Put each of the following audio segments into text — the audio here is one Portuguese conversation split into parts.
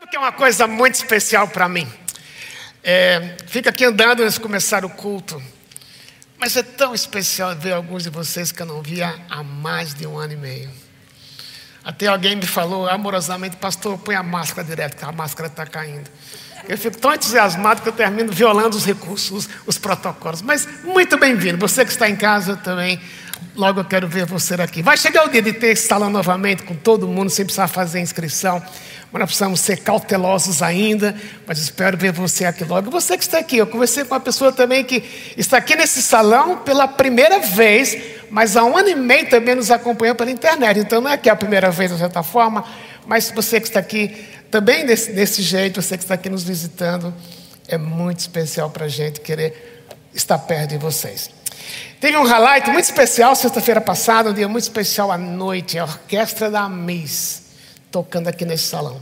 Sabe que é uma coisa muito especial para mim? É, fica aqui andando antes de começar o culto. Mas é tão especial ver alguns de vocês que eu não via há mais de um ano e meio. Até alguém me falou amorosamente, pastor, põe a máscara direto, que a máscara está caindo. Eu fico tão entusiasmado que eu termino violando os recursos, os, os protocolos. Mas muito bem-vindo. Você que está em casa também, logo eu quero ver você aqui. Vai chegar o dia de ter esse salão novamente com todo mundo, sem precisar fazer inscrição. Mas nós precisamos ser cautelosos ainda, mas espero ver você aqui logo. Você que está aqui, eu conversei com uma pessoa também que está aqui nesse salão pela primeira vez, mas há um ano e meio também nos acompanhou pela internet. Então não é que é a primeira vez de certa forma, mas você que está aqui também desse, desse jeito, você que está aqui nos visitando, é muito especial para a gente querer estar perto de vocês. Teve um highlight muito especial sexta-feira passada, um dia muito especial à noite, a Orquestra da Miss tocando aqui nesse salão.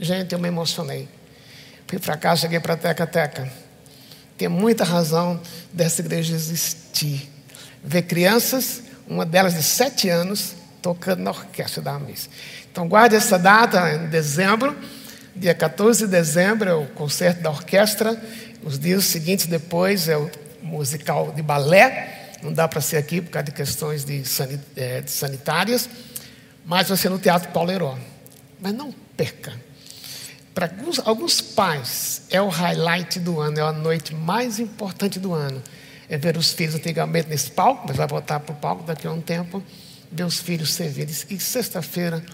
Gente, eu me emocionei. Fui para cá, cheguei para a Teca Teca. Tem muita razão dessa igreja existir. Ver crianças, uma delas de sete anos, tocando na orquestra da Amis. Então guarde essa data em dezembro, dia 14 de dezembro é o concerto da orquestra. Os dias seguintes depois é o musical de balé. Não dá para ser aqui por causa de questões de eh, sanitárias mas vai ser no Teatro Paulo Heron. Mas não perca. Para alguns, alguns pais, é o highlight do ano, é a noite mais importante do ano. É ver os filhos antigamente nesse palco, mas vai voltar para o palco daqui a um tempo, ver os filhos servirem. E sexta-feira,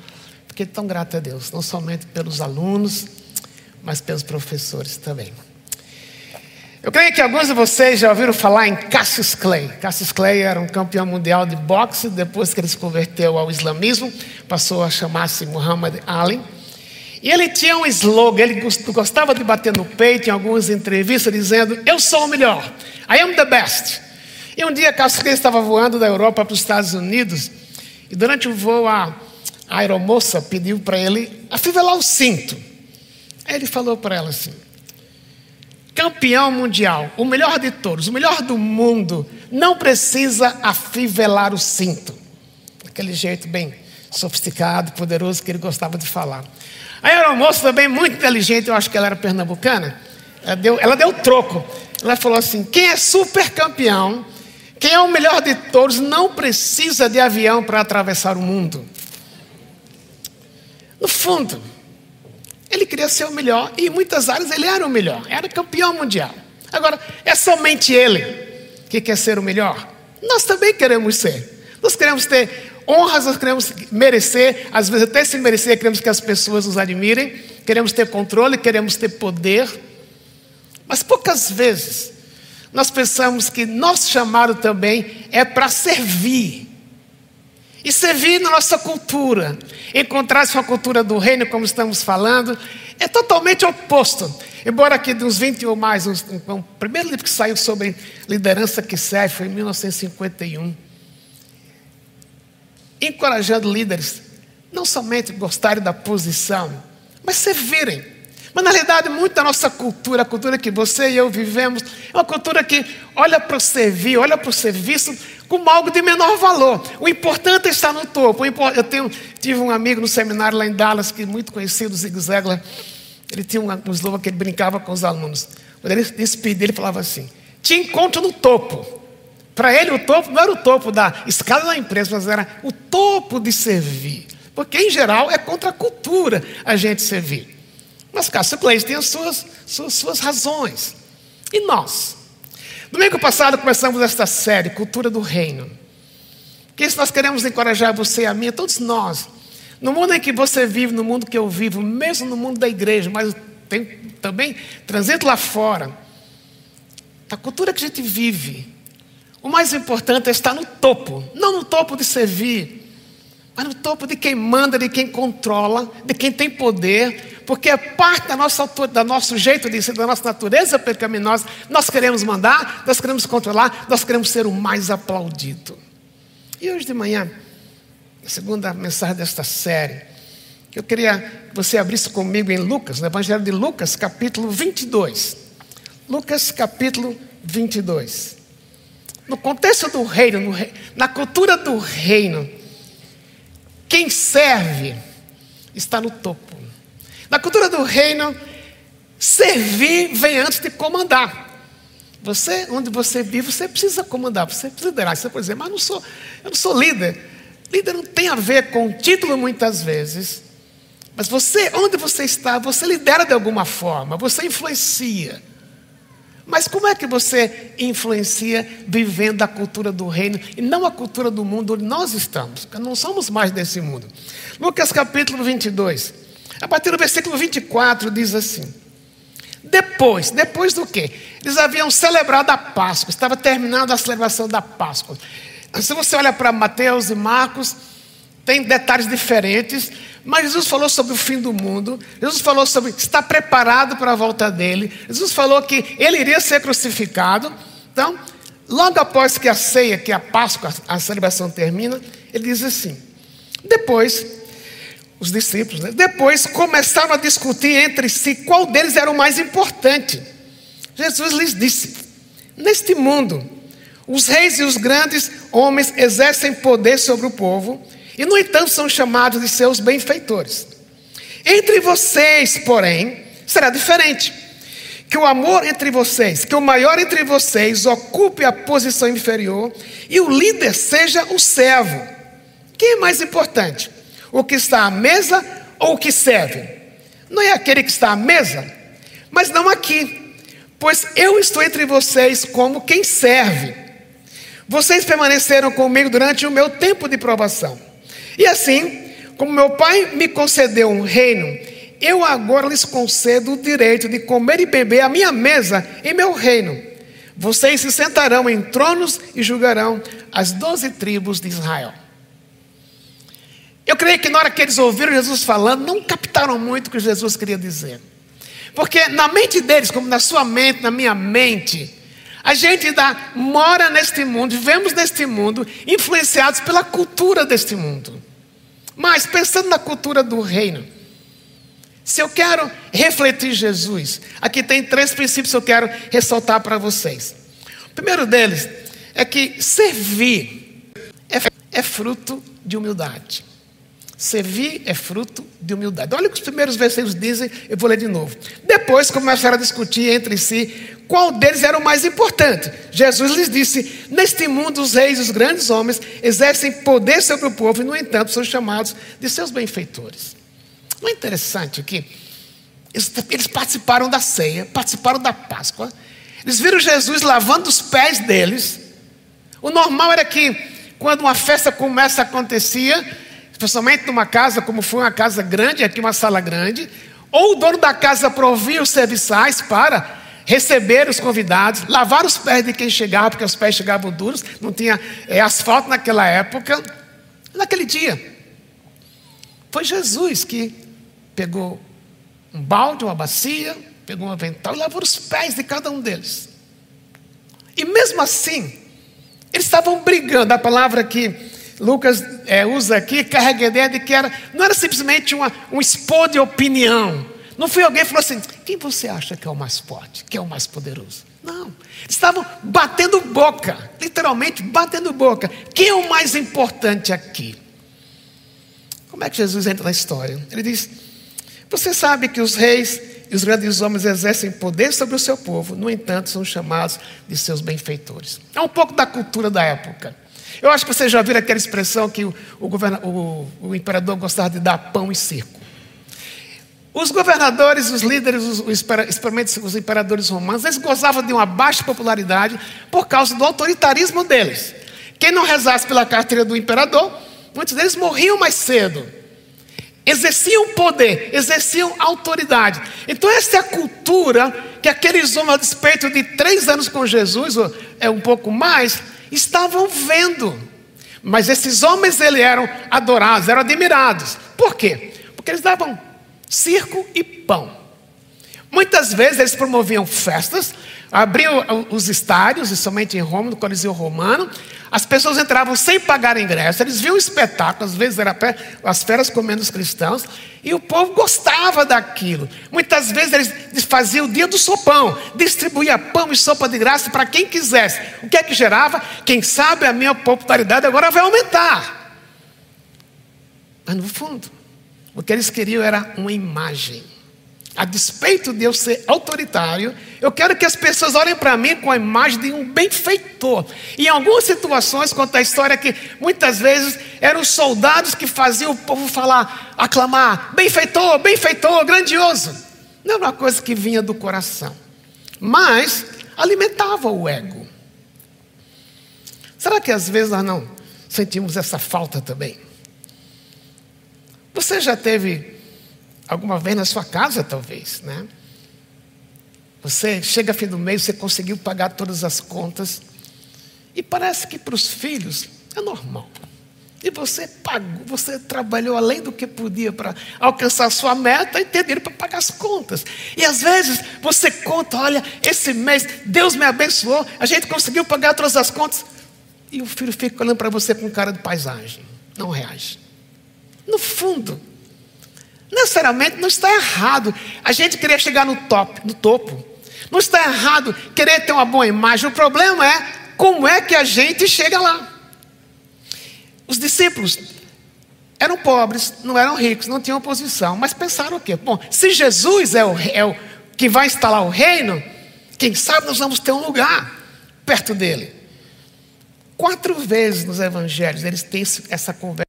fiquei tão grato a Deus, não somente pelos alunos, mas pelos professores também. Eu creio que alguns de vocês já ouviram falar em Cassius Clay. Cassius Clay era um campeão mundial de boxe, depois que ele se converteu ao islamismo, passou a chamar-se Muhammad Ali. E ele tinha um slogan, ele gostava de bater no peito em algumas entrevistas, dizendo: Eu sou o melhor, I am the best. E um dia Clay estava voando da Europa para os Estados Unidos, e durante o voo a, a aeromoça pediu para ele afivelar o cinto. Aí ele falou para ela assim: campeão mundial, o melhor de todos, o melhor do mundo, não precisa afivelar o cinto. Aquele jeito bem sofisticado, poderoso que ele gostava de falar. Aí era uma moça também muito inteligente, eu acho que ela era pernambucana. Ela deu, ela deu troco. Ela falou assim: quem é super campeão, quem é o melhor de todos, não precisa de avião para atravessar o mundo. No fundo, ele queria ser o melhor e em muitas áreas ele era o melhor, era campeão mundial. Agora, é somente ele que quer ser o melhor? Nós também queremos ser. Nós queremos ter honras, nós queremos merecer, às vezes até se merecer, queremos que as pessoas nos admirem, queremos ter controle, queremos ter poder. Mas poucas vezes nós pensamos que nosso chamado também é para servir. E servir na nossa cultura, encontrar-se com a cultura do reino, como estamos falando, é totalmente oposto. Embora aqui dos 20 ou mais, o primeiro livro que saiu sobre liderança que serve foi em 1951. Encorajando líderes, não somente gostarem da posição, mas servirem. Mas na realidade, muito da nossa cultura, a cultura que você e eu vivemos, é uma cultura que olha para o servir, olha para o serviço como algo de menor valor. O importante é estar no topo. Eu tenho, tive um amigo no seminário lá em Dallas, que é muito conhecido, Zig Ziglar. Ele tinha um, slogan que ele brincava com os alunos. Quando ele despedia, ele falava assim: Te encontro no topo. Para ele, o topo não era o topo da escala da empresa, mas era o topo de servir. Porque, em geral, é contra a cultura a gente servir. Mas Cássio Clay tem as suas, suas, suas razões. E nós? Domingo passado começamos esta série, Cultura do Reino. Que isso nós queremos encorajar você e a mim, todos nós. No mundo em que você vive, no mundo que eu vivo, mesmo no mundo da igreja, mas tem também transito lá fora. A cultura que a gente vive, o mais importante é estar no topo, não no topo de servir, mas no topo de quem manda, de quem controla, de quem tem poder, porque é parte da nossa, do nosso jeito de ser, da nossa natureza pecaminosa. Nós queremos mandar, nós queremos controlar, nós queremos ser o mais aplaudido. E hoje de manhã, a segunda mensagem desta série, eu queria que você abrisse comigo em Lucas, no Evangelho de Lucas, capítulo 22. Lucas, capítulo 22. No contexto do reino, no, na cultura do reino, quem serve está no topo. Na cultura do reino, servir vem antes de comandar. Você, onde você vive, você precisa comandar, você precisa liderar. Você pode dizer, mas não sou, eu não sou líder. Líder não tem a ver com título muitas vezes. Mas você, onde você está, você lidera de alguma forma, você influencia. Mas como é que você influencia vivendo a cultura do reino e não a cultura do mundo onde nós estamos? Não somos mais desse mundo. Lucas capítulo 22, a partir do versículo 24, diz assim: Depois, depois do quê? Eles haviam celebrado a Páscoa, estava terminando a celebração da Páscoa. Se você olha para Mateus e Marcos, tem detalhes diferentes, mas Jesus falou sobre o fim do mundo, Jesus falou sobre estar preparado para a volta dele, Jesus falou que ele iria ser crucificado. Então, logo após que a ceia, que a Páscoa, a celebração termina, ele diz assim: depois, os discípulos, né, depois começaram a discutir entre si qual deles era o mais importante. Jesus lhes disse: neste mundo, os reis e os grandes homens exercem poder sobre o povo e, no entanto, são chamados de seus benfeitores. Entre vocês, porém, será diferente. Que o amor entre vocês, que o maior entre vocês ocupe a posição inferior e o líder seja o servo. Quem é mais importante? O que está à mesa ou o que serve? Não é aquele que está à mesa, mas não aqui, pois eu estou entre vocês como quem serve. Vocês permaneceram comigo durante o meu tempo de provação. E assim, como meu pai me concedeu um reino, eu agora lhes concedo o direito de comer e beber à minha mesa em meu reino. Vocês se sentarão em tronos e julgarão as doze tribos de Israel. Eu creio que na hora que eles ouviram Jesus falando, não captaram muito o que Jesus queria dizer. Porque na mente deles, como na sua mente, na minha mente, a gente ainda mora neste mundo, vivemos neste mundo, influenciados pela cultura deste mundo. Mas pensando na cultura do reino, se eu quero refletir Jesus, aqui tem três princípios que eu quero ressaltar para vocês. O primeiro deles é que servir é, é fruto de humildade. Servir é fruto de humildade. Olha o que os primeiros versículos dizem, eu vou ler de novo. Depois começaram a discutir entre si qual deles era o mais importante. Jesus lhes disse: Neste mundo, os reis os grandes homens exercem poder sobre o povo e, no entanto, são chamados de seus benfeitores. Não é interessante que eles participaram da ceia, participaram da Páscoa, eles viram Jesus lavando os pés deles. O normal era que, quando uma festa começa a acontecer, especialmente numa casa, como foi uma casa grande, aqui uma sala grande, ou o dono da casa provia os serviçais para receber os convidados, lavar os pés de quem chegava, porque os pés chegavam duros, não tinha é, asfalto naquela época. Naquele dia, foi Jesus que pegou um balde, uma bacia, pegou um avental e lavou os pés de cada um deles. E mesmo assim, eles estavam brigando. A palavra que Lucas é, usa aqui carrega a ideia de que era, não era simplesmente uma, um expor de opinião não foi alguém que falou assim: quem você acha que é o mais forte, que é o mais poderoso? Não. Estavam batendo boca, literalmente batendo boca. Quem é o mais importante aqui? Como é que Jesus entra na história? Ele diz: Você sabe que os reis e os grandes homens exercem poder sobre o seu povo, no entanto, são chamados de seus benfeitores. É um pouco da cultura da época. Eu acho que você já viu aquela expressão que o, o, o, o imperador gostava de dar pão e circo. Os governadores, os líderes, os, os imperadores romanos, eles gozavam de uma baixa popularidade por causa do autoritarismo deles. Quem não rezasse pela carteira do imperador, muitos deles morriam mais cedo. Exerciam poder, exerciam autoridade. Então, essa é a cultura que aqueles homens, a despeito de três anos com Jesus, é um pouco mais, estavam vendo. Mas esses homens eles eram adorados, eram admirados. Por quê? Porque eles davam circo e pão. Muitas vezes eles promoviam festas, abriam os estádios, e somente em Roma, no Coliseu Romano, as pessoas entravam sem pagar ingresso, eles viam o espetáculo, às vezes era as feras comendo os cristãos, e o povo gostava daquilo. Muitas vezes eles faziam o dia do sopão, distribuía pão e sopa de graça para quem quisesse. O que é que gerava? Quem sabe a minha popularidade agora vai aumentar. Mas no fundo, o que eles queriam era uma imagem. A despeito de eu ser autoritário, eu quero que as pessoas olhem para mim com a imagem de um benfeitor. Em algumas situações, conta a história que muitas vezes eram os soldados que faziam o povo falar, aclamar: benfeitor, benfeitor, grandioso. Não era uma coisa que vinha do coração, mas alimentava o ego. Será que às vezes nós não sentimos essa falta também? Você já teve alguma vez na sua casa, talvez, né? Você chega fim do mês, você conseguiu pagar todas as contas, e parece que para os filhos é normal. E você pagou, você trabalhou além do que podia para alcançar a sua meta e ter dinheiro para pagar as contas. E às vezes você conta, olha, esse mês Deus me abençoou, a gente conseguiu pagar todas as contas. E o filho fica olhando para você com cara de paisagem, não reage. No fundo, necessariamente não está errado. A gente querer chegar no top, no topo. Não está errado querer ter uma boa imagem. O problema é como é que a gente chega lá. Os discípulos eram pobres, não eram ricos, não tinham posição, mas pensaram o quê? Bom, se Jesus é o, é o que vai instalar o reino, quem sabe nós vamos ter um lugar perto dele. Quatro vezes nos evangelhos eles têm essa conversa.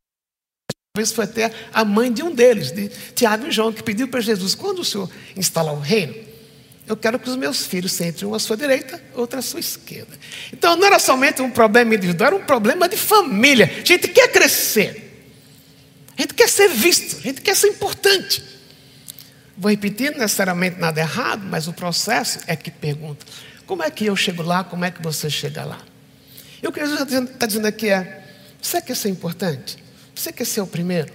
Talvez foi até a mãe de um deles, de Tiago e João, que pediu para Jesus: quando o Senhor instalar o reino, eu quero que os meus filhos sentem um à sua direita, outro à sua esquerda. Então não era somente um problema individual, era um problema de família. A gente quer crescer, a gente quer ser visto, a gente quer ser importante. Vou repetir, não necessariamente nada errado, mas o processo é que pergunta: como é que eu chego lá, como é que você chega lá? E o que Jesus está dizendo aqui é: você quer ser importante? Você quer ser o primeiro?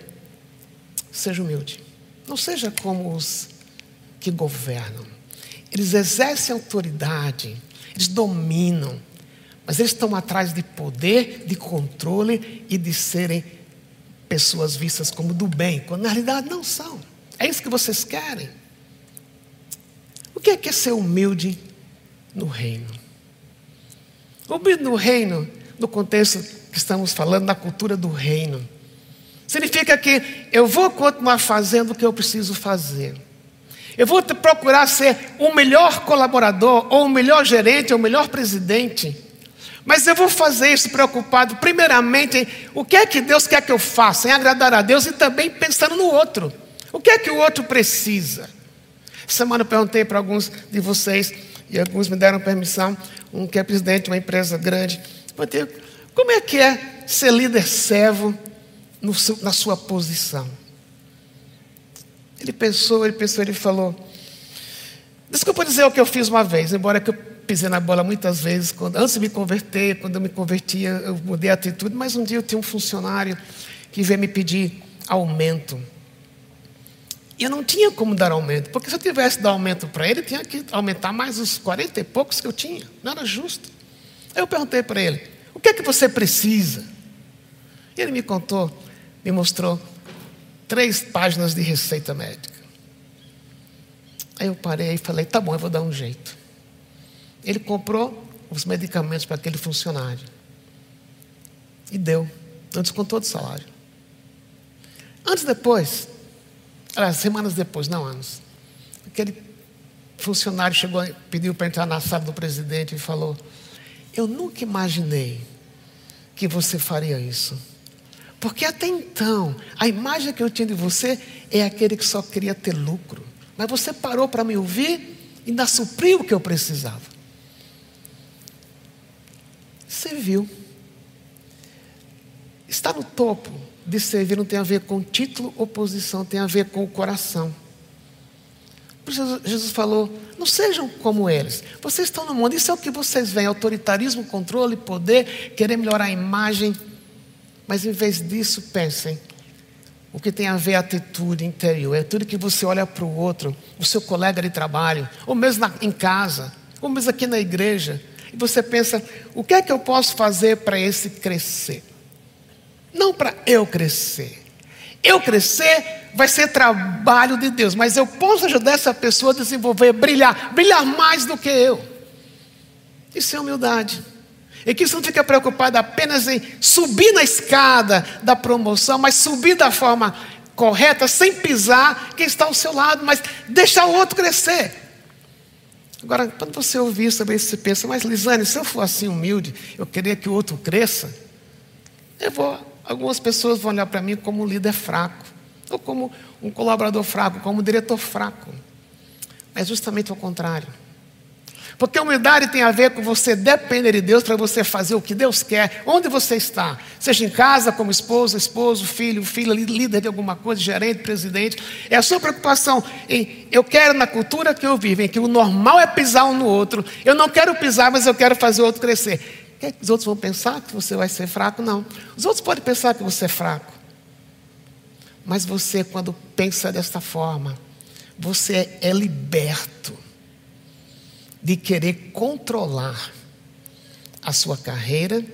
Seja humilde. Não seja como os que governam. Eles exercem autoridade, eles dominam, mas eles estão atrás de poder, de controle e de serem pessoas vistas como do bem, quando na realidade não são. É isso que vocês querem. O que é, que é ser humilde no reino? Humilde no reino, no contexto que estamos falando, na cultura do reino Significa que eu vou continuar fazendo o que eu preciso fazer. Eu vou procurar ser o melhor colaborador, ou o melhor gerente, ou o melhor presidente. Mas eu vou fazer isso preocupado, primeiramente, em o que é que Deus quer que eu faça, em agradar a Deus e também pensando no outro. O que é que o outro precisa? Semana eu perguntei para alguns de vocês, e alguns me deram permissão, um que é presidente de uma empresa grande. Como é que é ser líder servo no, na sua posição. Ele pensou, ele pensou, ele falou. Desculpa dizer o que eu fiz uma vez, embora que eu pisei na bola muitas vezes, quando, antes de me converter, quando eu me convertia, eu mudei a atitude, mas um dia eu tinha um funcionário que veio me pedir aumento. E eu não tinha como dar aumento, porque se eu tivesse dar aumento para ele, tinha que aumentar mais os 40 e poucos que eu tinha. Não era justo. Aí eu perguntei para ele: o que é que você precisa? E ele me contou me mostrou três páginas de receita médica. Aí eu parei e falei: tá bom, eu vou dar um jeito. Ele comprou os medicamentos para aquele funcionário e deu, não descontou do salário. Antes depois, aliás, semanas depois, não anos, aquele funcionário chegou, pediu para entrar na sala do presidente e falou: Eu nunca imaginei que você faria isso. Porque até então, a imagem que eu tinha de você é aquele que só queria ter lucro. Mas você parou para me ouvir e ainda supriu o que eu precisava. Você viu. Estar no topo de servir não tem a ver com título ou posição, tem a ver com o coração. Jesus falou: não sejam como eles. Vocês estão no mundo, isso é o que vocês veem: autoritarismo, controle, poder, querer melhorar a imagem mas em vez disso, pensem o que tem a ver a atitude interior. É tudo que você olha para o outro, o seu colega de trabalho, ou mesmo na, em casa, ou mesmo aqui na igreja, e você pensa: o que é que eu posso fazer para esse crescer? Não para eu crescer. Eu crescer vai ser trabalho de Deus, mas eu posso ajudar essa pessoa a desenvolver, brilhar, brilhar mais do que eu. Isso é humildade. E que você não fica preocupado apenas em subir na escada da promoção, mas subir da forma correta sem pisar quem está ao seu lado, mas deixar o outro crescer. Agora, quando você ouvir isso, você pensa, mas Lisane, se eu for assim humilde, eu queria que o outro cresça, eu vou, algumas pessoas vão olhar para mim como um líder fraco, ou como um colaborador fraco, como um diretor fraco. Mas justamente ao contrário. Porque a humildade tem a ver com você depender de Deus para você fazer o que Deus quer, onde você está. Seja em casa, como esposa, esposo, filho, filha, líder de alguma coisa, gerente, presidente. É a sua preocupação em eu quero na cultura que eu vivo, em que o normal é pisar um no outro. Eu não quero pisar, mas eu quero fazer o outro crescer. que os outros vão pensar que você vai ser fraco? Não. Os outros podem pensar que você é fraco. Mas você, quando pensa desta forma, você é liberto de querer controlar a sua carreira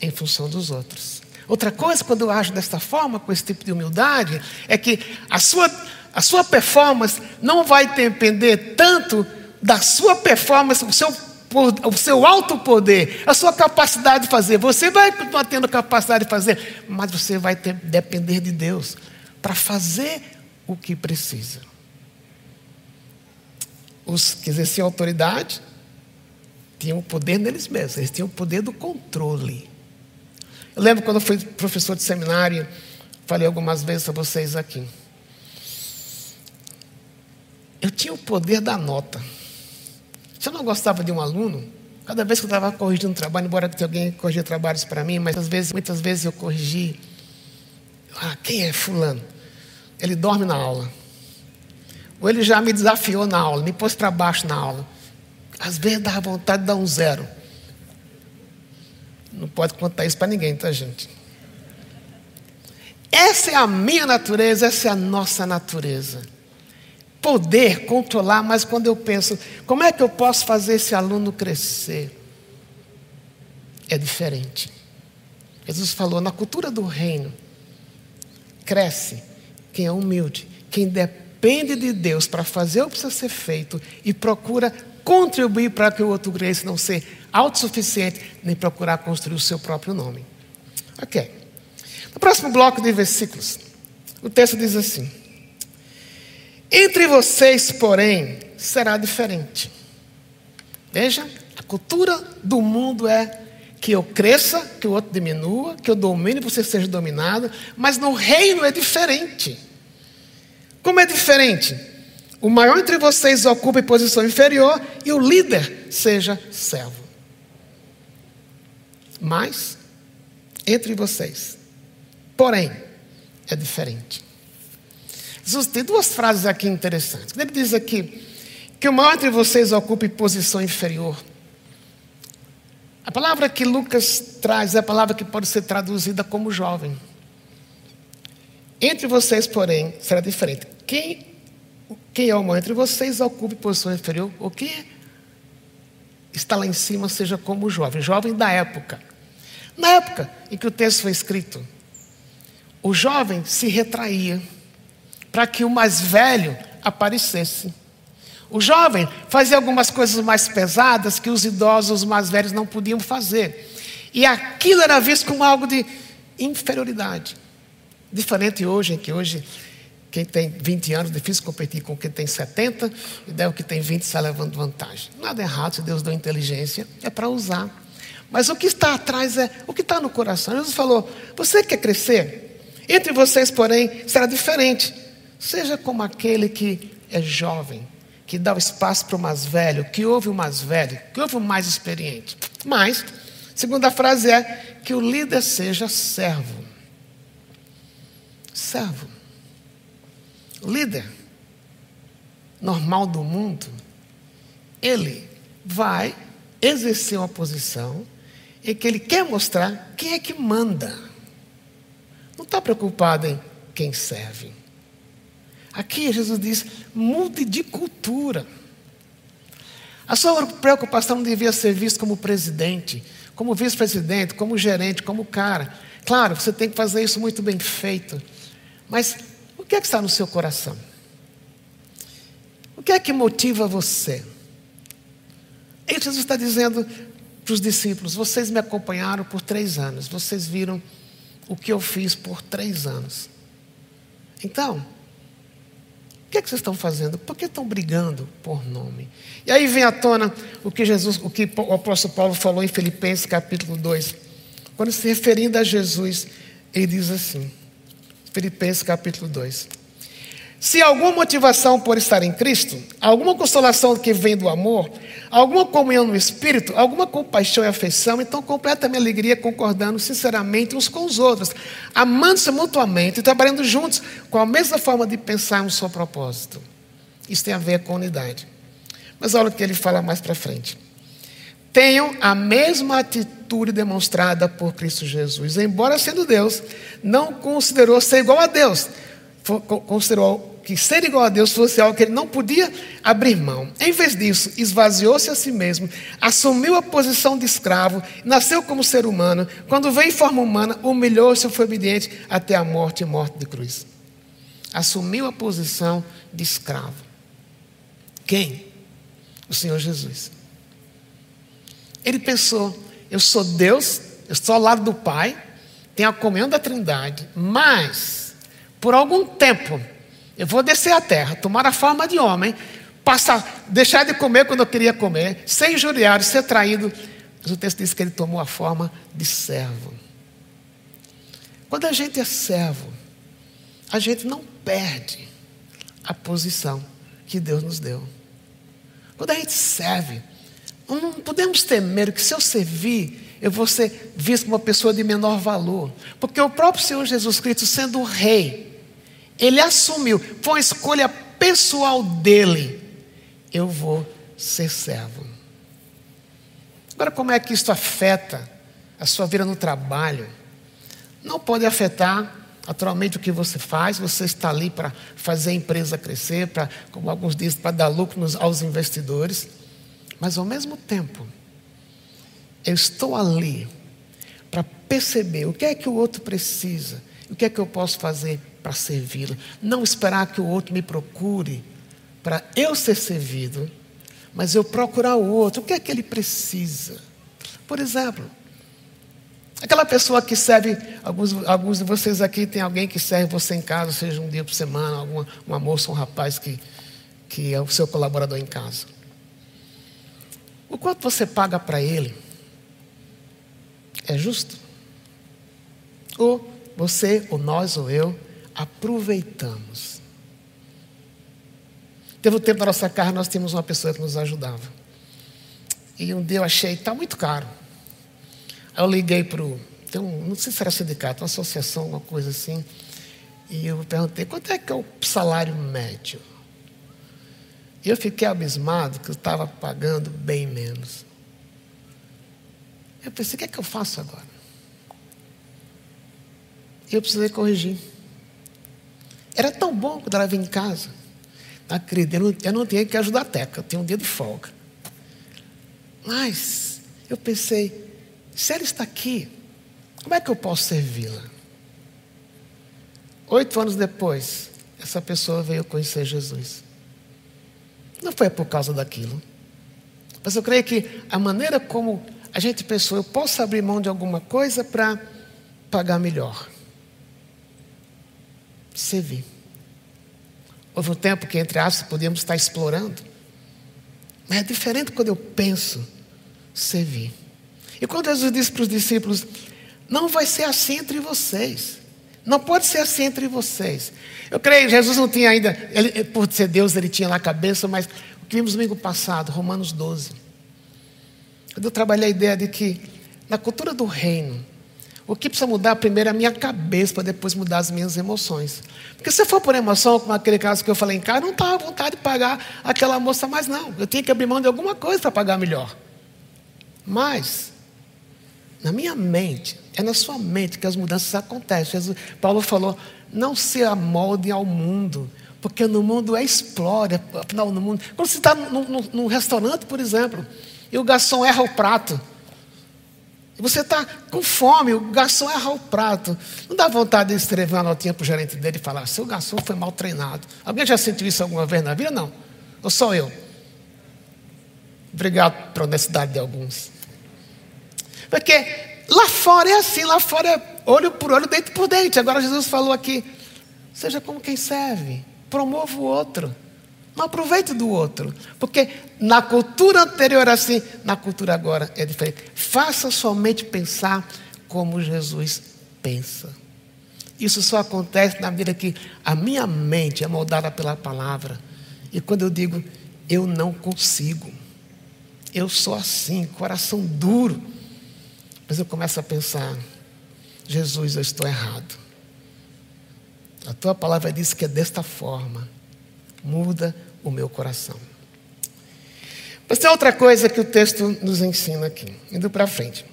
em função dos outros. Outra coisa, quando eu ajo desta forma, com esse tipo de humildade, é que a sua, a sua performance não vai depender tanto da sua performance, o seu, o seu alto poder, a sua capacidade de fazer. Você vai continuar tendo capacidade de fazer, mas você vai ter, depender de Deus para fazer o que precisa os que exerciam autoridade tinham o poder neles mesmos, eles tinham o poder do controle. Eu lembro quando eu fui professor de seminário, falei algumas vezes a vocês aqui. Eu tinha o poder da nota. Se eu não gostava de um aluno, cada vez que eu estava corrigindo um trabalho, embora que alguém corrigia trabalhos para mim, mas às vezes, muitas vezes eu corrigi. Ah, quem é fulano? Ele dorme na aula. Ou ele já me desafiou na aula, me pôs para baixo na aula. Às vezes dá vontade de dar um zero. Não pode contar isso para ninguém, tá, gente? Essa é a minha natureza, essa é a nossa natureza. Poder controlar, mas quando eu penso, como é que eu posso fazer esse aluno crescer? É diferente. Jesus falou: na cultura do reino, cresce quem é humilde, quem depende depende de Deus para fazer o que precisa ser feito e procura contribuir para que o outro cresça, não ser autossuficiente, nem procurar construir o seu próprio nome. Ok. No próximo bloco de versículos, o texto diz assim: Entre vocês, porém, será diferente. Veja, a cultura do mundo é que eu cresça, que o outro diminua, que eu domine e você seja dominado, mas no reino é diferente. Como é diferente? O maior entre vocês ocupe posição inferior e o líder seja servo. Mas, entre vocês, porém, é diferente. Jesus tem duas frases aqui interessantes. Ele diz aqui que o maior entre vocês ocupe posição inferior. A palavra que Lucas traz é a palavra que pode ser traduzida como jovem. Entre vocês, porém, será diferente. Quem, quem é o maior entre vocês ocupe posição inferior, o que está lá em cima seja como o jovem, jovem da época. Na época em que o texto foi escrito, o jovem se retraía para que o mais velho aparecesse. O jovem fazia algumas coisas mais pesadas que os idosos, os mais velhos não podiam fazer. E aquilo era visto como algo de inferioridade. Diferente hoje, em que hoje quem tem 20 anos, difícil competir com quem tem 70, e daí o que tem 20 está levando vantagem. Nada errado se Deus deu inteligência, é para usar. Mas o que está atrás é o que está no coração. Jesus falou: você quer crescer? Entre vocês, porém, será diferente. Seja como aquele que é jovem, que dá o espaço para o mais velho, que ouve o mais velho, que ouve o mais experiente. Mas, segunda frase é que o líder seja servo. Servo líder normal do mundo, ele vai exercer uma posição em que ele quer mostrar quem é que manda. Não está preocupado em quem serve. Aqui Jesus diz: mude de cultura. A sua preocupação devia ser vista como presidente, como vice-presidente, como gerente, como cara. Claro, você tem que fazer isso muito bem feito. Mas o que é que está no seu coração? O que é que motiva você? E Jesus está dizendo para os discípulos: vocês me acompanharam por três anos, vocês viram o que eu fiz por três anos. Então, o que, é que vocês estão fazendo? Por que estão brigando por nome? E aí vem à tona o que Jesus, o que o apóstolo Paulo falou em Filipenses capítulo 2. Quando se referindo a Jesus, ele diz assim: Filipenses capítulo 2. Se alguma motivação por estar em Cristo, alguma consolação que vem do amor, alguma comunhão no Espírito, alguma compaixão e afeição, então completa a minha alegria concordando sinceramente uns com os outros, amando-se mutuamente e trabalhando juntos com a mesma forma de pensar um só propósito. Isso tem a ver com unidade. Mas olha o que ele fala mais para frente. Tenham a mesma atitude demonstrada por Cristo Jesus. Embora sendo Deus, não considerou ser igual a Deus, considerou que ser igual a Deus fosse algo que ele não podia abrir mão. Em vez disso, esvaziou-se a si mesmo, assumiu a posição de escravo, nasceu como ser humano. Quando veio em forma humana, humilhou-se e foi obediente até a morte e morte de cruz. Assumiu a posição de escravo. Quem? O Senhor Jesus. Ele pensou: eu sou Deus, eu estou ao lado do Pai, tenho a comunhão da Trindade, mas, por algum tempo, eu vou descer à terra, tomar a forma de homem, passar, deixar de comer quando eu queria comer, ser injuriado, ser traído. Mas o texto diz que ele tomou a forma de servo. Quando a gente é servo, a gente não perde a posição que Deus nos deu. Quando a gente serve, não podemos temer que se eu servir, eu vou ser visto como uma pessoa de menor valor. Porque o próprio Senhor Jesus Cristo, sendo o rei, ele assumiu, foi uma escolha pessoal dele. Eu vou ser servo. Agora, como é que isso afeta a sua vida no trabalho? Não pode afetar naturalmente o que você faz. Você está ali para fazer a empresa crescer, para, como alguns dizem, para dar lucro aos investidores. Mas ao mesmo tempo, eu estou ali para perceber o que é que o outro precisa, o que é que eu posso fazer para servi-lo. Não esperar que o outro me procure para eu ser servido, mas eu procurar o outro. O que é que ele precisa? Por exemplo, aquela pessoa que serve, alguns, alguns de vocês aqui tem alguém que serve você em casa, seja um dia por semana, alguma, uma moça, um rapaz que, que é o seu colaborador em casa. O quanto você paga para ele é justo? Ou você, ou nós, ou eu, aproveitamos. Teve um tempo na nossa casa, nós tínhamos uma pessoa que nos ajudava. E um dia eu achei, está muito caro. Aí eu liguei para o. Um, não sei se era sindicato, uma associação, uma coisa assim. E eu perguntei, quanto é que é o salário médio? E eu fiquei abismado que eu estava pagando bem menos. Eu pensei, o que é que eu faço agora? E eu precisei corrigir. Era tão bom quando ela vinha em casa. Acredito, eu não, eu não tinha que ajudar a Teca, eu tinha um dia de folga. Mas eu pensei, se ela está aqui, como é que eu posso servi-la? Oito anos depois, essa pessoa veio conhecer Jesus. Não foi por causa daquilo. Mas eu creio que a maneira como a gente pensou, eu posso abrir mão de alguma coisa para pagar melhor servir. Houve um tempo que, entre aspas, podíamos estar explorando. Mas é diferente quando eu penso servir. E quando Jesus disse para os discípulos: Não vai ser assim entre vocês. Não pode ser assim entre vocês. Eu creio, Jesus não tinha ainda, ele, por ser Deus, ele tinha na cabeça, mas o que vimos domingo passado, Romanos 12. Quando eu trabalhei a ideia de que, na cultura do reino, o que precisa mudar primeiro é a minha cabeça, para depois mudar as minhas emoções. Porque se for por emoção, como aquele caso que eu falei em casa, não estava à vontade de pagar aquela moça mais, não. Eu tinha que abrir mão de alguma coisa para pagar melhor. Mas, na minha mente, é na sua mente que as mudanças acontecem. Jesus, Paulo falou: não se amoldem ao mundo, porque no mundo é explore. Afinal, no mundo. Quando você está num restaurante, por exemplo, e o garçom erra o prato. Você está com fome, o garçom erra o prato. Não dá vontade de escrever uma notinha para o gerente dele e falar: seu garçom foi mal treinado. Alguém já sentiu isso alguma vez na vida? Não. Ou só eu? Obrigado pela honestidade de alguns. Porque lá fora é assim, lá fora é olho por olho, dente por dente. Agora Jesus falou aqui: Seja como quem serve. Promova o outro. Não aproveite do outro. Porque na cultura anterior assim, na cultura agora é diferente. Faça somente pensar como Jesus pensa. Isso só acontece na medida que a minha mente é moldada pela palavra. E quando eu digo, eu não consigo, eu sou assim, coração duro. Mas eu começo a pensar, Jesus, eu estou errado. A tua palavra diz que é desta forma. Muda o meu coração. Mas tem outra coisa que o texto nos ensina aqui, indo para frente.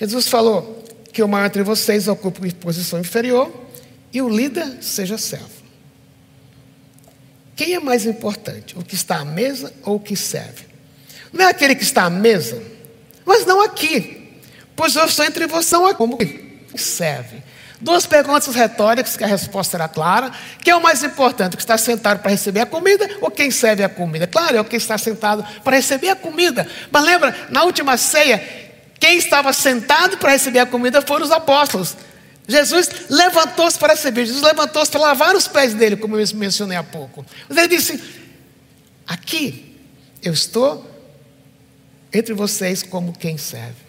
Jesus falou que o maior entre vocês ocupe posição inferior e o líder seja servo. Quem é mais importante, o que está à mesa ou o que serve? Não é aquele que está à mesa, mas não aqui, pois eu estou entre vocês como serve. Duas perguntas retóricas, que a resposta era clara. Quem é o mais importante? O que está sentado para receber a comida ou quem serve a comida? Claro, é o que está sentado para receber a comida. Mas lembra, na última ceia, quem estava sentado para receber a comida foram os apóstolos. Jesus levantou-se para receber, Jesus levantou-se para lavar os pés dele, como eu mencionei há pouco. Mas ele disse: Aqui eu estou entre vocês como quem serve.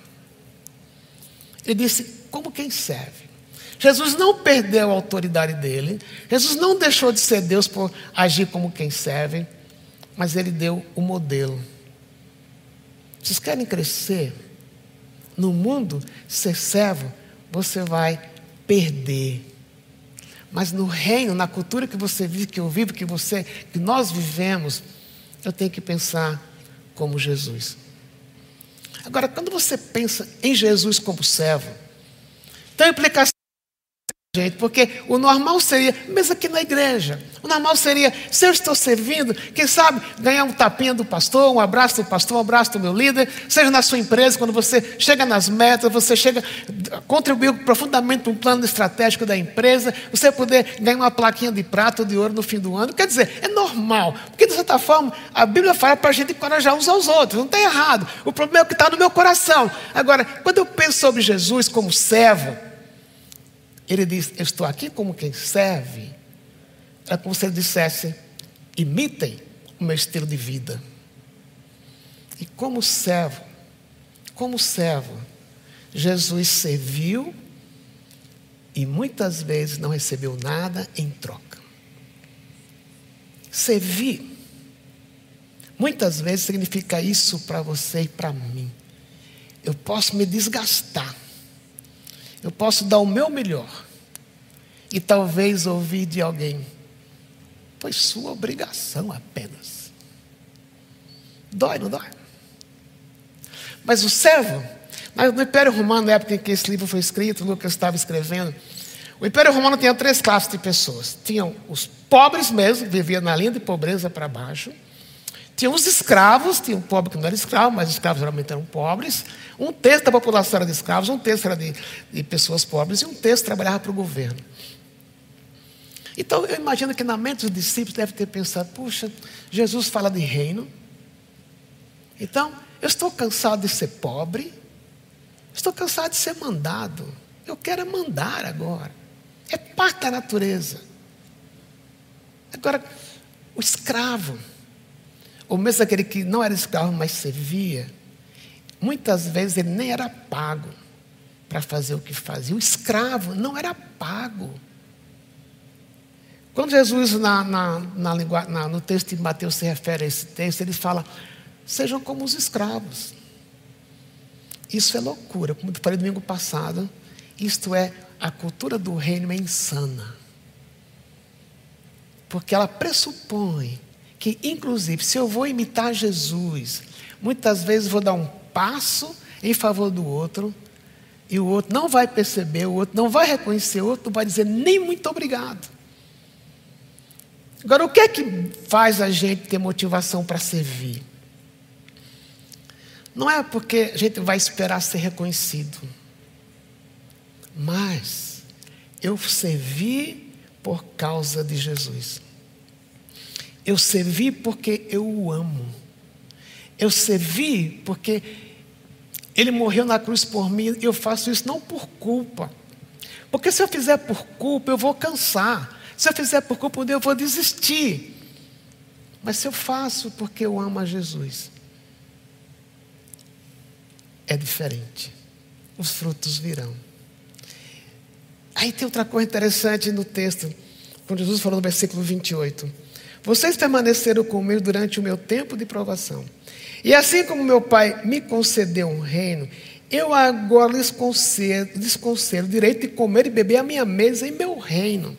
Ele disse: Como quem serve. Jesus não perdeu a autoridade dele, Jesus não deixou de ser Deus por agir como quem serve, mas ele deu o modelo. Vocês querem crescer? No mundo, ser servo, você vai perder. Mas no reino, na cultura que você vive, que eu vivo, que você, que nós vivemos, eu tenho que pensar como Jesus. Agora, quando você pensa em Jesus como servo, tem a implicação gente, porque o normal seria, mesmo aqui na igreja, o normal seria, se eu estou servindo, quem sabe ganhar um tapinha do pastor, um abraço do pastor, um abraço do meu líder, seja na sua empresa, quando você chega nas metas, você chega, contribuiu profundamente para um plano estratégico da empresa, você poder ganhar uma plaquinha de prata ou de ouro no fim do ano, quer dizer, é normal, porque de certa forma, a Bíblia fala para a gente encorajar uns aos outros, não está errado, o problema é o que está no meu coração. Agora, quando eu penso sobre Jesus como servo, ele diz: estou aqui como quem serve. É como se ele dissesse: imitem o meu estilo de vida. E como servo, como servo, Jesus serviu e muitas vezes não recebeu nada em troca. Servir, muitas vezes significa isso para você e para mim. Eu posso me desgastar eu posso dar o meu melhor e talvez ouvir de alguém, foi sua obrigação apenas. Dói, não dói? Mas o servo, no Império Romano, na época em que esse livro foi escrito, Lucas estava escrevendo, o Império Romano tinha três classes de pessoas. Tinham os pobres mesmo, viviam na linha de pobreza para baixo. Tinha os escravos, tinha um pobre que não era escravo, mas os escravos geralmente eram pobres. Um terço da população era de escravos, um terço era de, de pessoas pobres e um terço trabalhava para o governo. Então eu imagino que na mente dos discípulos deve ter pensado: puxa, Jesus fala de reino. Então, eu estou cansado de ser pobre, estou cansado de ser mandado. Eu quero é mandar agora. É parte da natureza. Agora, o escravo ou mesmo aquele que não era escravo, mas servia, muitas vezes ele nem era pago para fazer o que fazia. O escravo não era pago. Quando Jesus, na, na, na, no texto de Mateus, se refere a esse texto, ele fala: sejam como os escravos. Isso é loucura, como eu falei domingo passado. Isto é, a cultura do reino é insana. Porque ela pressupõe que, inclusive, se eu vou imitar Jesus, muitas vezes vou dar um passo em favor do outro, e o outro não vai perceber, o outro não vai reconhecer, o outro não vai dizer nem muito obrigado. Agora, o que é que faz a gente ter motivação para servir? Não é porque a gente vai esperar ser reconhecido, mas eu servi por causa de Jesus. Eu servi porque eu o amo. Eu servi porque ele morreu na cruz por mim. E eu faço isso não por culpa. Porque se eu fizer por culpa, eu vou cansar. Se eu fizer por culpa eu vou desistir. Mas se eu faço porque eu amo a Jesus, é diferente. Os frutos virão. Aí tem outra coisa interessante no texto, quando Jesus falou no versículo 28. Vocês permaneceram comigo durante o meu tempo de provação. E assim como meu Pai me concedeu um reino, eu agora lhes concedo, lhes concedo o direito de comer e beber a minha mesa em meu reino.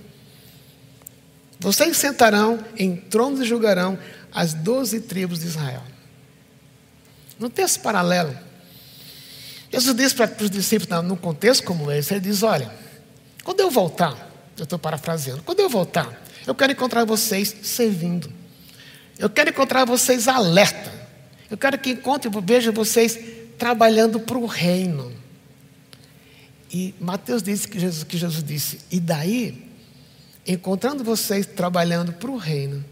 Vocês sentarão em tronos e julgarão as doze tribos de Israel. No texto paralelo, Jesus diz para os discípulos, num contexto como esse, ele diz: Olha, quando eu voltar, eu estou parafraseando, quando eu voltar, eu quero encontrar vocês servindo. Eu quero encontrar vocês alerta. Eu quero que encontre, veja vocês trabalhando para o reino. E Mateus disse que Jesus, que Jesus disse, e daí, encontrando vocês trabalhando para o reino,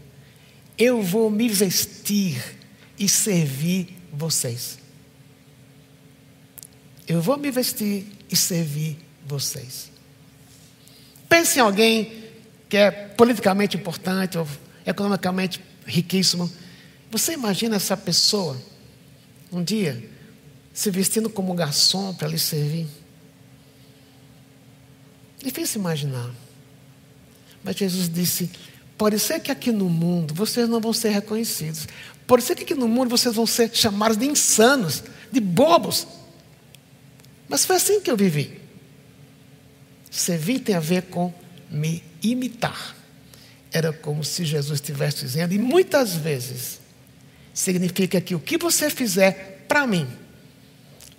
eu vou me vestir e servir vocês. Eu vou me vestir e servir vocês. Pense em alguém que é politicamente importante ou economicamente riquíssimo. Você imagina essa pessoa um dia se vestindo como garçom para lhe servir? Difícil imaginar. Mas Jesus disse: pode ser que aqui no mundo vocês não vão ser reconhecidos. Pode ser que aqui no mundo vocês vão ser chamados de insanos, de bobos. Mas foi assim que eu vivi. Servir tem a ver com me imitar. Era como se Jesus estivesse dizendo, e muitas vezes significa que o que você fizer para mim,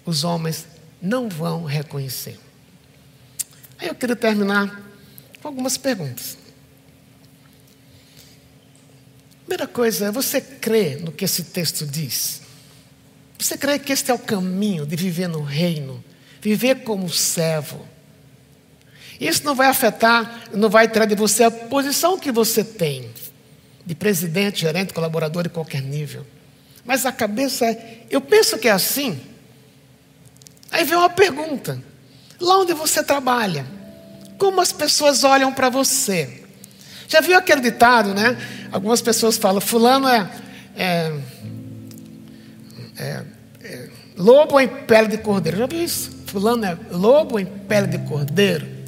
os homens não vão reconhecer. Aí eu queria terminar com algumas perguntas. Primeira coisa, você crê no que esse texto diz? Você crê que este é o caminho de viver no reino, viver como servo? Isso não vai afetar, não vai tirar de você a posição que você tem, de presidente, gerente, colaborador de qualquer nível. Mas a cabeça é, eu penso que é assim, Aí vem uma pergunta: lá onde você trabalha, como as pessoas olham para você? Já viu aquele ditado, né? Algumas pessoas falam: Fulano é, é, é, é lobo em pele de cordeiro. Já viu isso? Fulano é lobo em pele de cordeiro.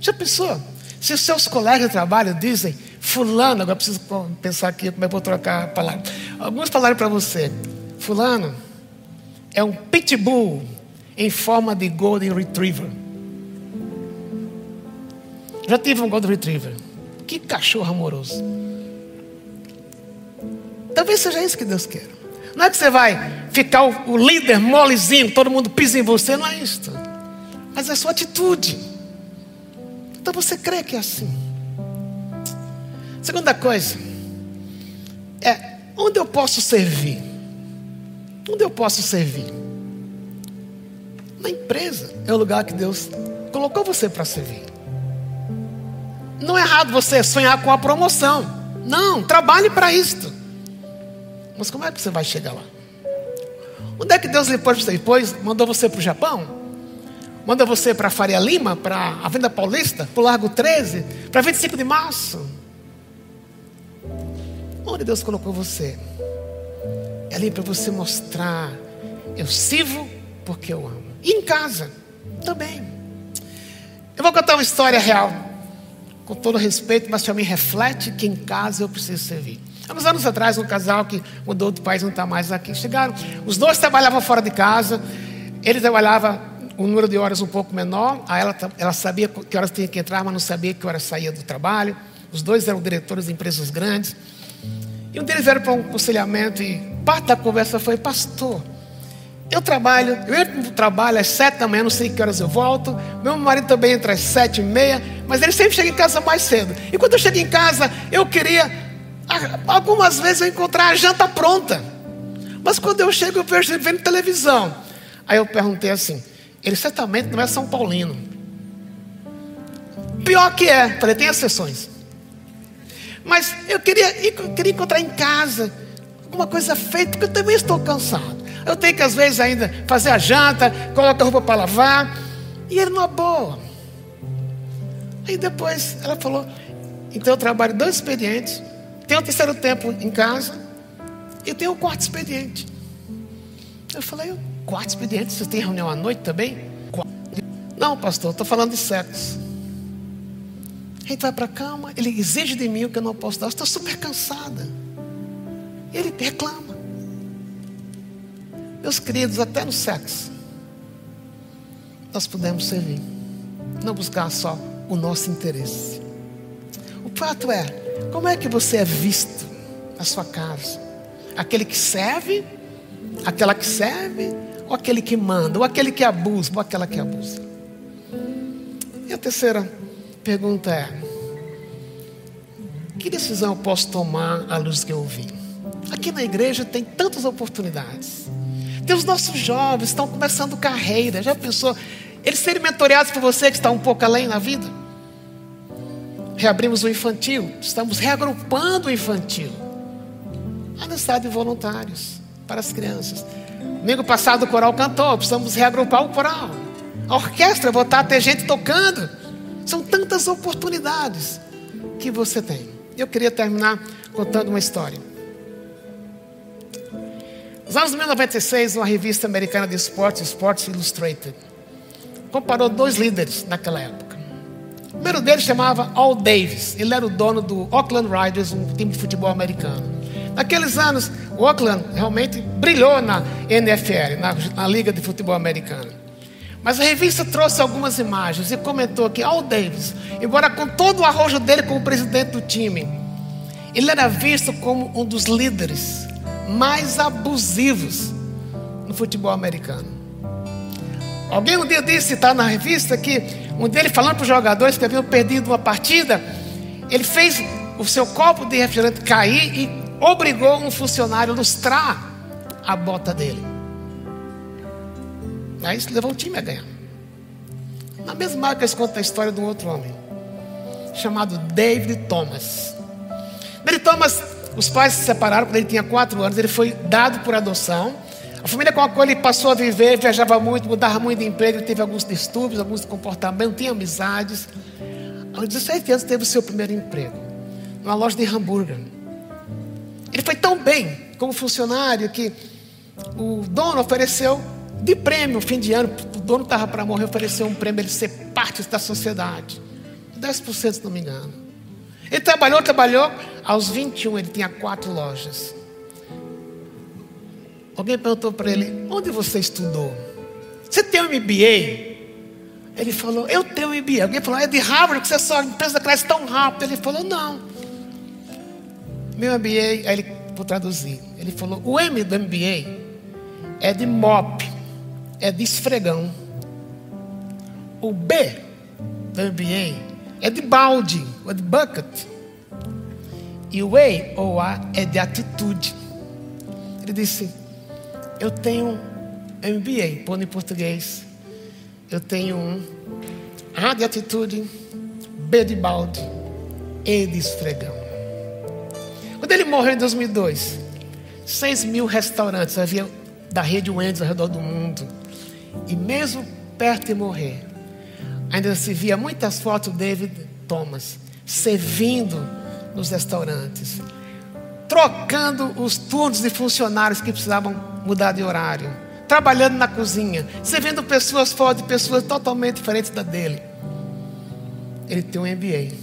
Já pensou? Se os seus colegas de trabalho dizem, Fulano, agora preciso pensar aqui como é que vou trocar a palavra. Alguns falaram para você, Fulano é um pitbull em forma de Golden Retriever. Já tive um Golden Retriever. Que cachorro amoroso. Talvez seja isso que Deus quer. Não é que você vai ficar o, o líder molezinho, todo mundo pisa em você, não é isso. Mas é a sua atitude. Então você crê que é assim. Segunda coisa é onde eu posso servir? Onde eu posso servir? Na empresa é o lugar que Deus colocou você para servir. Não é errado você sonhar com a promoção. Não, trabalhe para isto. Mas como é que você vai chegar lá? Onde é que Deus depois você depois mandou você para o Japão? Manda você para Faria Lima, para a Venda Paulista, para o Largo 13, para 25 de março. Onde Deus colocou você? É ali para você mostrar: eu sirvo porque eu amo. E em casa também. Eu vou contar uma história real, com todo respeito, mas também reflete que em casa eu preciso servir. Há uns anos atrás, um casal que mudou do país não está mais aqui. Chegaram, os dois trabalhavam fora de casa. Ele trabalhava um número de horas um pouco menor. Ela, ela sabia que horas tinha que entrar, mas não sabia que horas saía do trabalho. Os dois eram diretores de empresas grandes. E um deles veio para um aconselhamento e parte da conversa foi: Pastor, eu trabalho, eu entro no trabalho às sete da manhã, não sei que horas eu volto. Meu marido também entra às sete e meia, mas ele sempre chega em casa mais cedo. E quando eu chego em casa, eu queria, algumas vezes, eu encontrar a janta pronta. Mas quando eu chego, eu vejo ele vendo televisão. Aí eu perguntei assim: ele certamente não é São Paulino. Pior que é, falei, tem exceções. Mas eu queria, eu queria encontrar em casa alguma coisa feita, porque eu também estou cansado. Eu tenho que às vezes ainda fazer a janta, colocar a roupa para lavar. E ele numa boa. Aí depois ela falou: Então eu trabalho dois expedientes, tenho o terceiro tempo em casa e tenho o quarto expediente. Eu falei, quarto expediente, você tem reunião à noite também? Não, pastor, estou falando de sexo. A gente vai para a cama, ele exige de mim o que eu não posso dar. Estou super cansada. Ele reclama. Meus queridos, até no sexo, nós podemos servir. Não buscar só o nosso interesse. O fato é, como é que você é visto na sua casa? Aquele que serve, aquela que serve, ou aquele que manda, ou aquele que abusa, ou aquela que abusa. E a terceira pergunta é: que decisão eu posso tomar à luz que eu ouvi? Aqui na igreja tem tantas oportunidades. Tem os nossos jovens, estão começando carreira. Já pensou? Eles serem mentoreados por você que está um pouco além na vida? Reabrimos o infantil, estamos reagrupando o infantil. Há necessidade de voluntários para as crianças. Domingo passado o coral cantou, precisamos reagrupar o coral. A orquestra, voltar a ter gente tocando. São tantas oportunidades que você tem. Eu queria terminar contando uma história. Nos anos 1996, uma revista americana de esportes, Sports Illustrated, comparou dois líderes naquela época. O primeiro deles chamava Al Davis. Ele era o dono do Oakland Riders, um time de futebol americano. Naqueles anos, o Oakland realmente brilhou na NFL, na, na Liga de Futebol Americano. Mas a revista trouxe algumas imagens e comentou que Al Davis, embora com todo o arrojo dele como presidente do time, ele era visto como um dos líderes mais abusivos no futebol americano. Alguém um dia disse, está na revista, que um dele falando para os jogadores que haviam perdido uma partida, ele fez o seu copo de refrigerante cair e obrigou um funcionário a lustrar a bota dele. Aí isso levou o time a ganhar. Na mesma época, eles contam a história de um outro homem, chamado David Thomas. David Thomas, os pais se separaram quando ele tinha quatro anos, ele foi dado por adoção. A família com a qual ele passou a viver, viajava muito, mudava muito de emprego, ele teve alguns distúrbios, alguns comportamentos, tinha amizades. Aos 17 anos teve o seu primeiro emprego, numa loja de hambúrguer. Ele foi tão bem como funcionário que o dono ofereceu de prêmio, fim de ano, o dono estava para morrer, ofereceu um prêmio, ele ser parte da sociedade. 10%, se não me engano. Ele trabalhou, trabalhou. Aos 21, ele tinha quatro lojas. Alguém perguntou para ele: Onde você estudou? Você tem um MBA? Ele falou: Eu tenho um MBA. Alguém falou: É de Harvard, que você só empresa cresce tão rápido. Ele falou: Não. Meu MBA, ele, vou traduzir. Ele falou: O M do MBA é de mop é de esfregão. O B do MBA é de balde, ou de bucket. E o A ou A é de atitude. Ele disse: Eu tenho MBA, pondo em português. Eu tenho um A de atitude, B de balde, E de esfregão. Morreu em 2002, 6 mil restaurantes havia da rede Wendy's ao redor do mundo e mesmo perto de morrer, ainda se via muitas fotos de David Thomas servindo nos restaurantes, trocando os turnos de funcionários que precisavam mudar de horário, trabalhando na cozinha, servindo pessoas fora de pessoas totalmente diferentes da dele. Ele tem um MBA.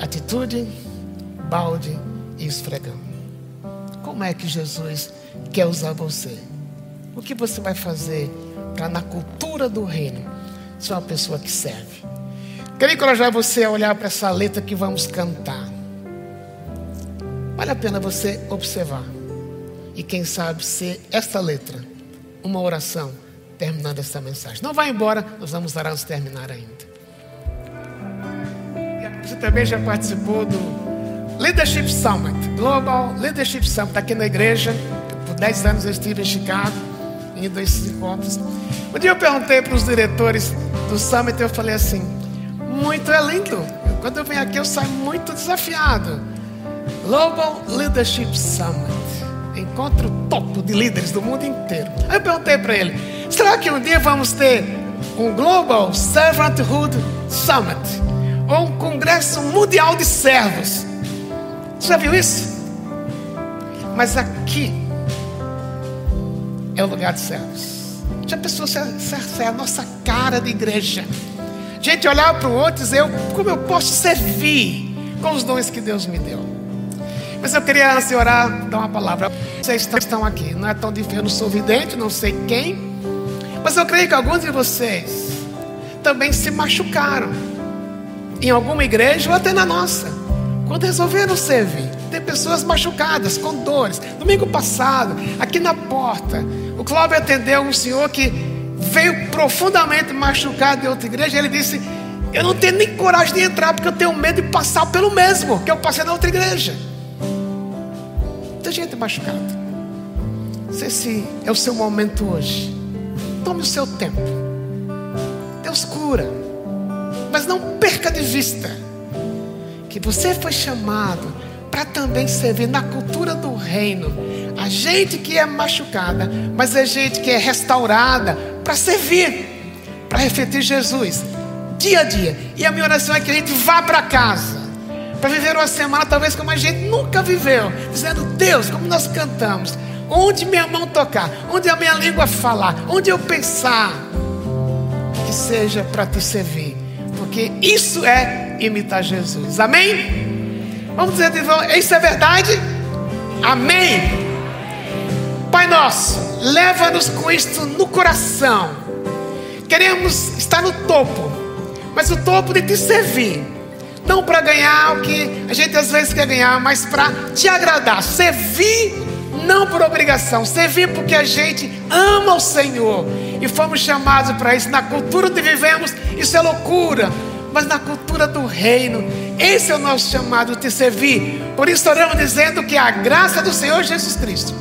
Atitude, balde e esfregão. Como é que Jesus quer usar você? O que você vai fazer para, na cultura do reino, ser uma pessoa que serve? Quero encorajar você a olhar para essa letra que vamos cantar. Vale a pena você observar. E quem sabe ser esta letra uma oração terminando esta mensagem. Não vá embora, nós vamos orar antes de terminar ainda. Você também já participou do Leadership Summit, Global Leadership Summit, aqui na igreja. Por 10 anos eu estive em Chicago indo a esses encontros. Um dia eu perguntei para os diretores do Summit, eu falei assim: muito é lindo. Quando eu venho aqui, eu saio muito desafiado. Global Leadership Summit encontro topo de líderes do mundo inteiro. Aí eu perguntei para ele: será que um dia vamos ter um Global Servanthood Summit? ou um congresso mundial de servos. Você já viu isso? Mas aqui é o lugar de servos. Já pensou se é a nossa cara de igreja? Gente, olhar para o outro e dizer, como eu posso servir com os dons que Deus me deu. Mas eu queria, antes de orar, dar uma palavra. Vocês estão aqui, não é tão difícil, eu não sou vidente, não sei quem. Mas eu creio que alguns de vocês também se machucaram. Em alguma igreja ou até na nossa. Quando resolveram servir. Tem pessoas machucadas, com dores. Domingo passado, aqui na porta, o Cláudio atendeu um senhor que veio profundamente machucado de outra igreja. Ele disse: Eu não tenho nem coragem de entrar porque eu tenho medo de passar pelo mesmo que eu passei na outra igreja. Tem gente machucada. Não sei se é o seu momento hoje. Tome o seu tempo. Deus cura. Mas não perca de vista que você foi chamado para também servir na cultura do reino. A gente que é machucada, mas a gente que é restaurada para servir, para refletir Jesus dia a dia. E a minha oração é que a gente vá para casa, para viver uma semana talvez como a gente nunca viveu, dizendo: Deus, como nós cantamos, onde minha mão tocar, onde a minha língua falar, onde eu pensar, que seja para te servir, porque isso é imitar Jesus. Amém? Vamos dizer de novo, isso é verdade? Amém. Pai nosso, leva-nos com isto no coração. Queremos estar no topo, mas o topo de te servir. Não para ganhar o que a gente às vezes quer ganhar, mas para te agradar. Servir não por obrigação, servir porque a gente ama o Senhor e fomos chamados para isso. Na cultura onde vivemos, isso é loucura mas na cultura do reino. Esse é o nosso chamado de servir. Por isso oramos dizendo que a graça do Senhor Jesus Cristo,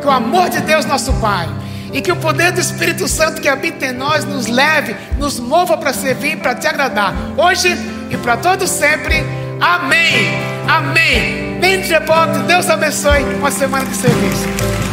que o amor de Deus nosso Pai e que o poder do Espírito Santo que habita em nós nos leve, nos mova para servir, para te agradar, hoje e para todos sempre. Amém. Amém. Bem de Deus abençoe uma semana de serviço.